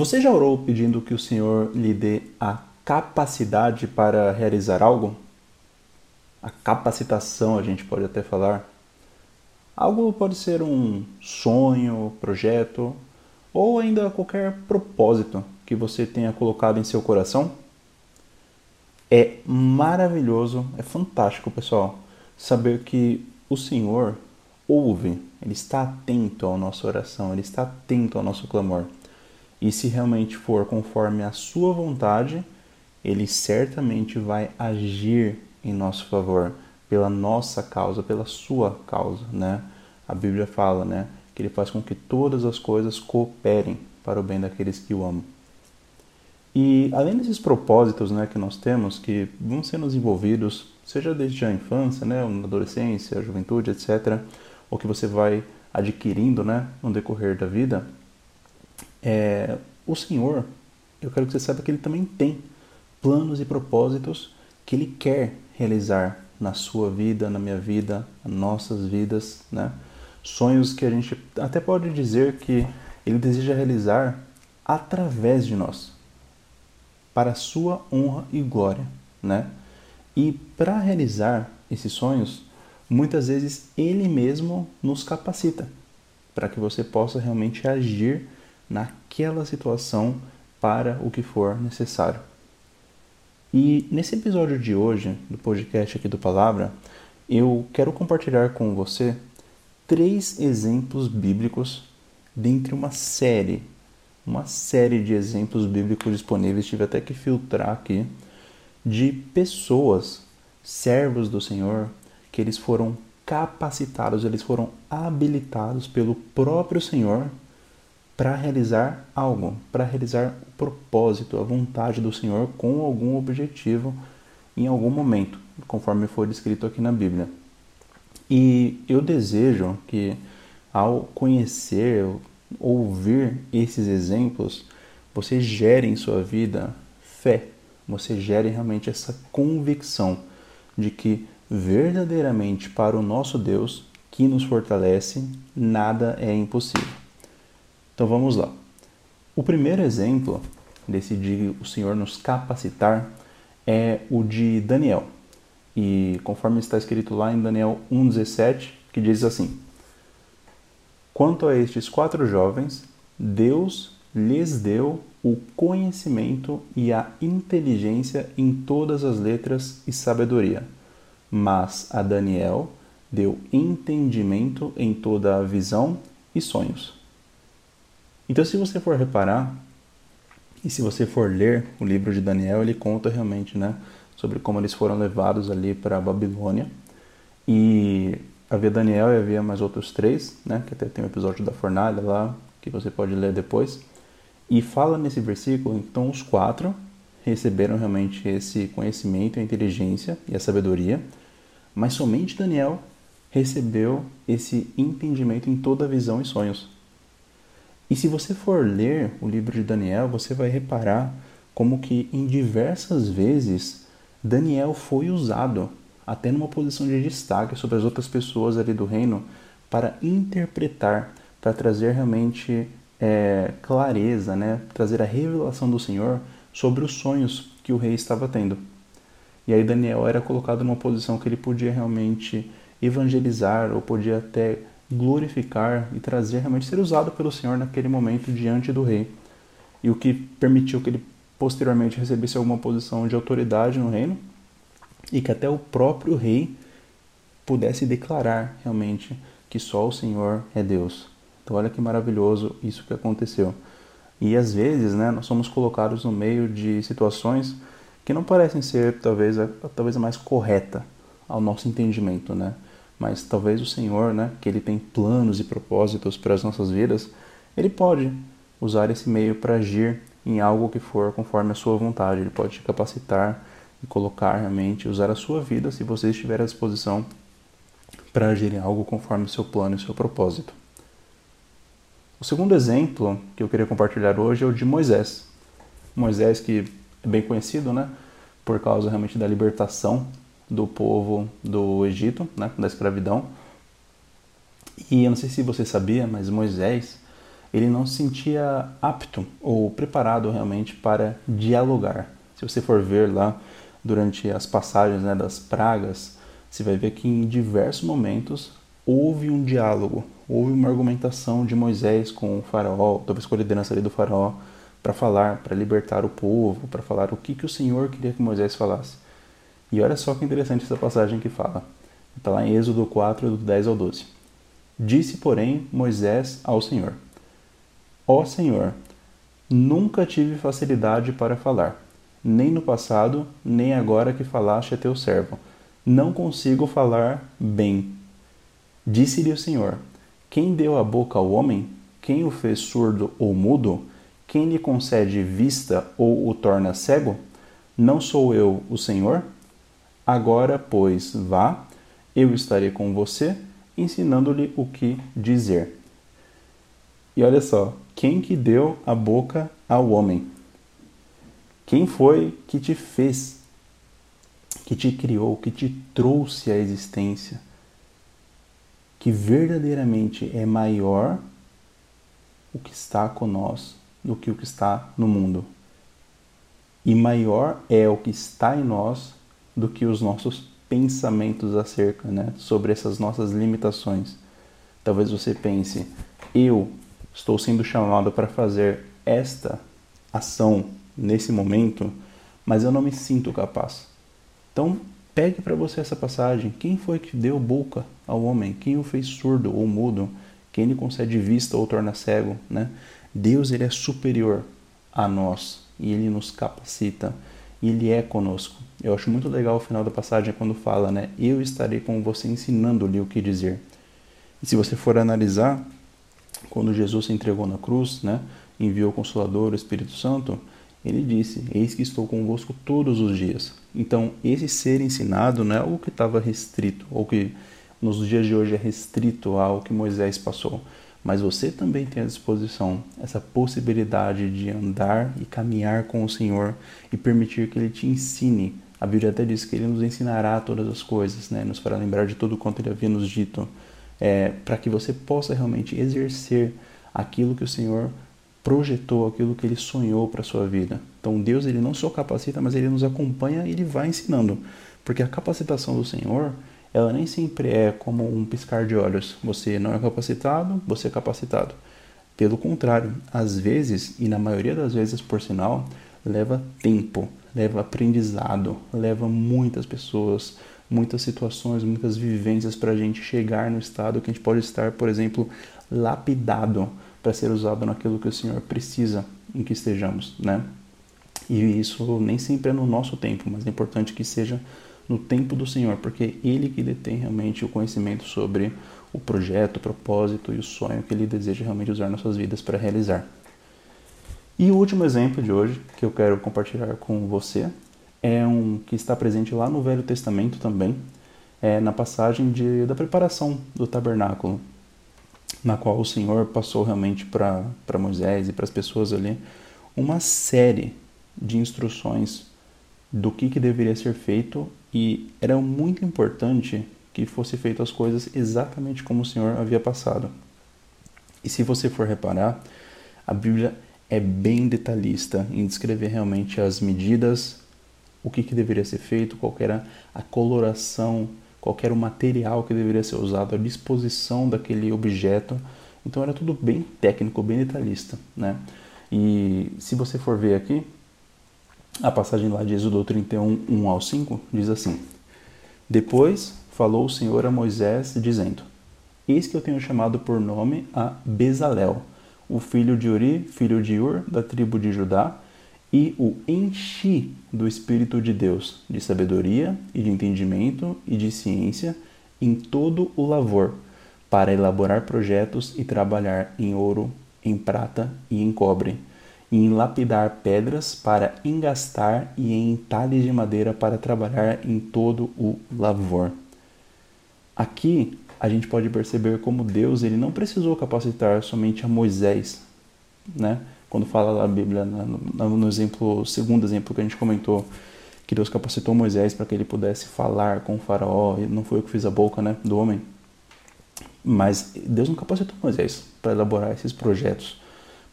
Você já orou pedindo que o Senhor lhe dê a capacidade para realizar algo? A capacitação, a gente pode até falar. Algo pode ser um sonho, projeto ou ainda qualquer propósito que você tenha colocado em seu coração. É maravilhoso, é fantástico, pessoal, saber que o Senhor ouve, ele está atento à nossa oração, ele está atento ao nosso clamor. E se realmente for conforme a sua vontade, ele certamente vai agir em nosso favor, pela nossa causa, pela sua causa, né? A Bíblia fala, né, que ele faz com que todas as coisas cooperem para o bem daqueles que o amam. E além desses propósitos, né, que nós temos, que vão sendo desenvolvidos, seja desde a infância, né, na adolescência, juventude, etc., ou que você vai adquirindo, né, no decorrer da vida, é, o Senhor, eu quero que você saiba que Ele também tem planos e propósitos que Ele quer realizar na sua vida, na minha vida, nas nossas vidas, né? Sonhos que a gente até pode dizer que Ele deseja realizar através de nós, para a sua honra e glória, né? E para realizar esses sonhos, muitas vezes Ele mesmo nos capacita para que você possa realmente agir naquela situação para o que for necessário. E nesse episódio de hoje, do podcast aqui do Palavra, eu quero compartilhar com você três exemplos bíblicos dentre uma série, uma série de exemplos bíblicos disponíveis, tive até que filtrar aqui, de pessoas, servos do Senhor, que eles foram capacitados, eles foram habilitados pelo próprio Senhor para realizar algo, para realizar o propósito, a vontade do Senhor com algum objetivo em algum momento, conforme foi descrito aqui na Bíblia. E eu desejo que ao conhecer, ouvir esses exemplos, você gere em sua vida fé, você gere realmente essa convicção de que verdadeiramente para o nosso Deus, que nos fortalece, nada é impossível. Então vamos lá. O primeiro exemplo desse de o Senhor nos capacitar é o de Daniel. E conforme está escrito lá em Daniel 1,17, que diz assim: Quanto a estes quatro jovens, Deus lhes deu o conhecimento e a inteligência em todas as letras e sabedoria. Mas a Daniel deu entendimento em toda a visão e sonhos. Então, se você for reparar, e se você for ler o livro de Daniel, ele conta realmente, né, sobre como eles foram levados ali para a Babilônia. E havia Daniel e havia mais outros três, né, que até tem um episódio da fornalha lá, que você pode ler depois. E fala nesse versículo, então os quatro receberam realmente esse conhecimento, a inteligência e a sabedoria, mas somente Daniel recebeu esse entendimento em toda a visão e sonhos. E se você for ler o livro de Daniel, você vai reparar como que em diversas vezes Daniel foi usado até numa posição de destaque sobre as outras pessoas ali do reino para interpretar, para trazer realmente é, clareza, né? trazer a revelação do Senhor sobre os sonhos que o rei estava tendo. E aí Daniel era colocado numa posição que ele podia realmente evangelizar ou podia até glorificar e trazer realmente ser usado pelo Senhor naquele momento diante do rei. E o que permitiu que ele posteriormente recebesse alguma posição de autoridade no reino e que até o próprio rei pudesse declarar realmente que só o Senhor é Deus. Então olha que maravilhoso isso que aconteceu. E às vezes, né, nós somos colocados no meio de situações que não parecem ser talvez a, talvez a mais correta ao nosso entendimento, né? Mas talvez o Senhor, né, que ele tem planos e propósitos para as nossas vidas, ele pode usar esse meio para agir em algo que for conforme a sua vontade. Ele pode te capacitar e colocar realmente, usar a sua vida se você estiver à disposição para agir em algo conforme o seu plano e o seu propósito. O segundo exemplo que eu queria compartilhar hoje é o de Moisés. Moisés que é bem conhecido, né, por causa realmente da libertação do povo do Egito, né, da escravidão. E eu não sei se você sabia, mas Moisés ele não se sentia apto ou preparado realmente para dialogar. Se você for ver lá durante as passagens né, das pragas, você vai ver que em diversos momentos houve um diálogo, houve uma argumentação de Moisés com o faraó, talvez com a liderança ali do faraó, para falar, para libertar o povo, para falar o que, que o Senhor queria que Moisés falasse. E olha só que interessante essa passagem que fala. Está lá em Êxodo 4, do 10 ao 12. Disse, porém, Moisés ao Senhor: Ó Senhor, nunca tive facilidade para falar, nem no passado, nem agora que falaste a teu servo. Não consigo falar bem. Disse-lhe o Senhor: Quem deu a boca ao homem? Quem o fez surdo ou mudo? Quem lhe concede vista ou o torna cego? Não sou eu o Senhor? Agora, pois, vá, eu estarei com você, ensinando-lhe o que dizer. E olha só, quem que deu a boca ao homem? Quem foi que te fez, que te criou, que te trouxe à existência? Que verdadeiramente é maior o que está conosco do que o que está no mundo. E maior é o que está em nós do que os nossos pensamentos acerca, né, sobre essas nossas limitações. Talvez você pense, eu estou sendo chamado para fazer esta ação nesse momento, mas eu não me sinto capaz. Então, pegue para você essa passagem. Quem foi que deu boca ao homem? Quem o fez surdo ou mudo? Quem lhe concede vista ou torna cego, né? Deus ele é superior a nós e ele nos capacita e ele é conosco. Eu acho muito legal o final da passagem quando fala, né? Eu estarei com você ensinando-lhe o que dizer. E se você for analisar, quando Jesus se entregou na cruz, né? Enviou o Consolador, o Espírito Santo, ele disse: Eis que estou convosco todos os dias. Então, esse ser ensinado não é algo que estava restrito, ou que nos dias de hoje é restrito ao que Moisés passou mas você também tem à disposição essa possibilidade de andar e caminhar com o Senhor e permitir que Ele te ensine. A Bíblia até diz que Ele nos ensinará todas as coisas, né? nos fará lembrar de tudo quanto Ele havia nos dito, é, para que você possa realmente exercer aquilo que o Senhor projetou, aquilo que Ele sonhou para a sua vida. Então Deus ele não só capacita, mas Ele nos acompanha e Ele vai ensinando, porque a capacitação do Senhor ela nem sempre é como um piscar de olhos. Você não é capacitado, você é capacitado. Pelo contrário, às vezes, e na maioria das vezes, por sinal, leva tempo, leva aprendizado, leva muitas pessoas, muitas situações, muitas vivências para a gente chegar no estado que a gente pode estar, por exemplo, lapidado para ser usado naquilo que o Senhor precisa em que estejamos, né? E isso nem sempre é no nosso tempo, mas é importante que seja no tempo do Senhor, porque Ele que detém realmente o conhecimento sobre o projeto, o propósito e o sonho que Ele deseja realmente usar nas suas vidas para realizar. E o último exemplo de hoje que eu quero compartilhar com você é um que está presente lá no Velho Testamento também, é na passagem de, da preparação do tabernáculo, na qual o Senhor passou realmente para Moisés e para as pessoas ali uma série de instruções do que, que deveria ser feito e era muito importante que fosse feito as coisas exatamente como o Senhor havia passado. E se você for reparar, a Bíblia é bem detalhista em descrever realmente as medidas, o que, que deveria ser feito, qual era a coloração, qual era o material que deveria ser usado, a disposição daquele objeto. Então era tudo bem técnico, bem detalhista, né? E se você for ver aqui, a passagem lá de Êxodo 31, 1 ao 5 diz assim: Depois falou o Senhor a Moisés, dizendo: Eis que eu tenho chamado por nome a Bezalel, o filho de Uri, filho de Ur, da tribo de Judá, e o enchi do Espírito de Deus, de sabedoria e de entendimento e de ciência em todo o lavor, para elaborar projetos e trabalhar em ouro, em prata e em cobre e em lapidar pedras para engastar e em entalhes de madeira para trabalhar em todo o lavor. Aqui a gente pode perceber como Deus ele não precisou capacitar somente a Moisés, né? Quando fala lá a Bíblia no, exemplo, segundo exemplo que a gente comentou, que Deus capacitou Moisés para que ele pudesse falar com o faraó, não foi eu que fiz a boca, né, do homem. Mas Deus não capacitou Moisés para elaborar esses projetos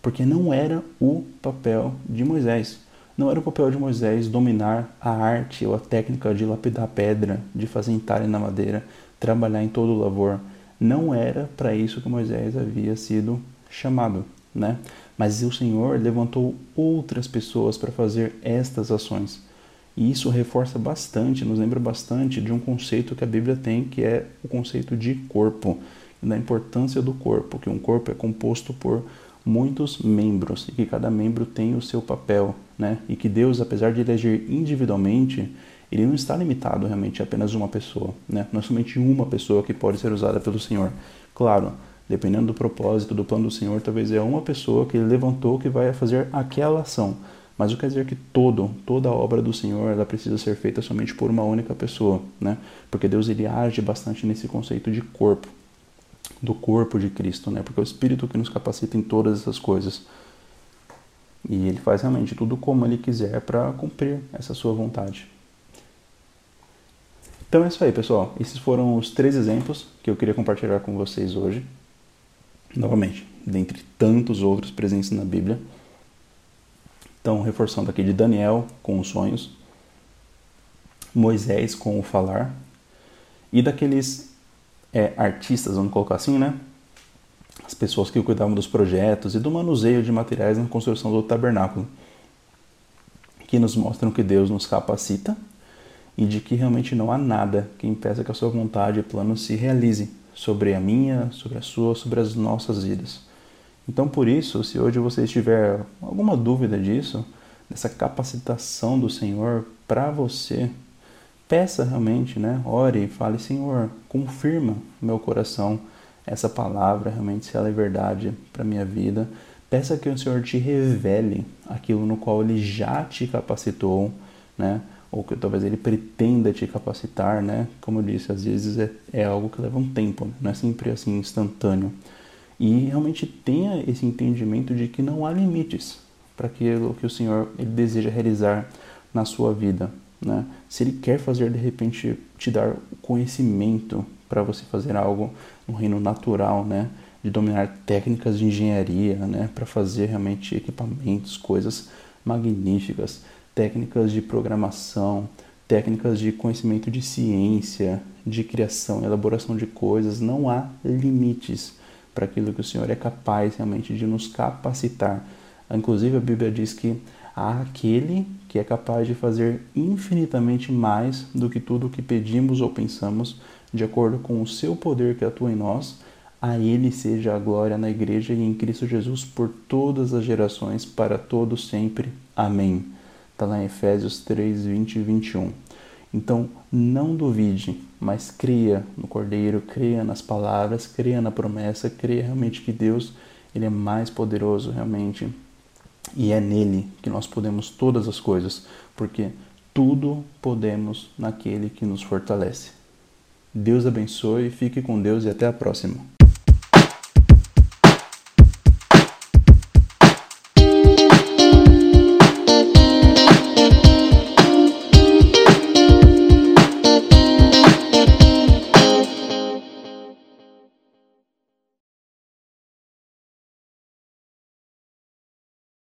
porque não era o papel de Moisés. Não era o papel de Moisés dominar a arte ou a técnica de lapidar pedra, de fazer entalhe na madeira, trabalhar em todo o lavor. Não era para isso que Moisés havia sido chamado, né? Mas o Senhor levantou outras pessoas para fazer estas ações. E isso reforça bastante, nos lembra bastante de um conceito que a Bíblia tem, que é o conceito de corpo, da importância do corpo, que um corpo é composto por muitos membros e que cada membro tem o seu papel, né? E que Deus, apesar de eleger individualmente, ele não está limitado realmente a apenas uma pessoa, né? Não é somente uma pessoa que pode ser usada pelo Senhor. Claro, dependendo do propósito, do plano do Senhor, talvez é uma pessoa que ele levantou que vai fazer aquela ação. Mas não quer dizer que todo, toda a obra do Senhor ela precisa ser feita somente por uma única pessoa, né? Porque Deus ele age bastante nesse conceito de corpo do corpo de Cristo, né? Porque é o Espírito que nos capacita em todas essas coisas. E ele faz realmente tudo como ele quiser para cumprir essa sua vontade. Então é isso aí, pessoal. Esses foram os três exemplos que eu queria compartilhar com vocês hoje. Novamente, dentre tantos outros presentes na Bíblia. Então, reforçando aqui de Daniel com os sonhos, Moisés com o falar, e daqueles é, artistas, vamos colocar assim, né? As pessoas que cuidavam dos projetos e do manuseio de materiais na construção do tabernáculo, que nos mostram que Deus nos capacita e de que realmente não há nada que impeça que a sua vontade e plano se realize sobre a minha, sobre a sua, sobre as nossas vidas. Então, por isso, se hoje você tiver alguma dúvida disso, dessa capacitação do Senhor para você peça realmente, né? Ore fale, Senhor, confirma meu coração essa palavra, realmente, se ela é verdade para minha vida. Peça que o Senhor te revele aquilo no qual Ele já te capacitou, né? Ou que talvez Ele pretenda te capacitar, né? Como eu disse, às vezes é, é algo que leva um tempo, né? não é sempre assim instantâneo. E realmente tenha esse entendimento de que não há limites para aquilo que o Senhor ele deseja realizar na sua vida. Né? Se ele quer fazer de repente te dar conhecimento para você fazer algo no reino natural, né? de dominar técnicas de engenharia, né? para fazer realmente equipamentos, coisas magníficas, técnicas de programação, técnicas de conhecimento de ciência, de criação, elaboração de coisas, não há limites para aquilo que o Senhor é capaz realmente de nos capacitar. Inclusive a Bíblia diz que há aquele que é capaz de fazer infinitamente mais do que tudo o que pedimos ou pensamos, de acordo com o seu poder que atua em nós. A Ele seja a glória na Igreja e em Cristo Jesus por todas as gerações, para todos sempre. Amém. Está lá em Efésios 3, 20 e 21. Então, não duvide, mas creia no Cordeiro, creia nas palavras, creia na promessa, creia realmente que Deus ele é mais poderoso realmente e é nele que nós podemos todas as coisas, porque tudo podemos naquele que nos fortalece. Deus abençoe, fique com Deus e até a próxima.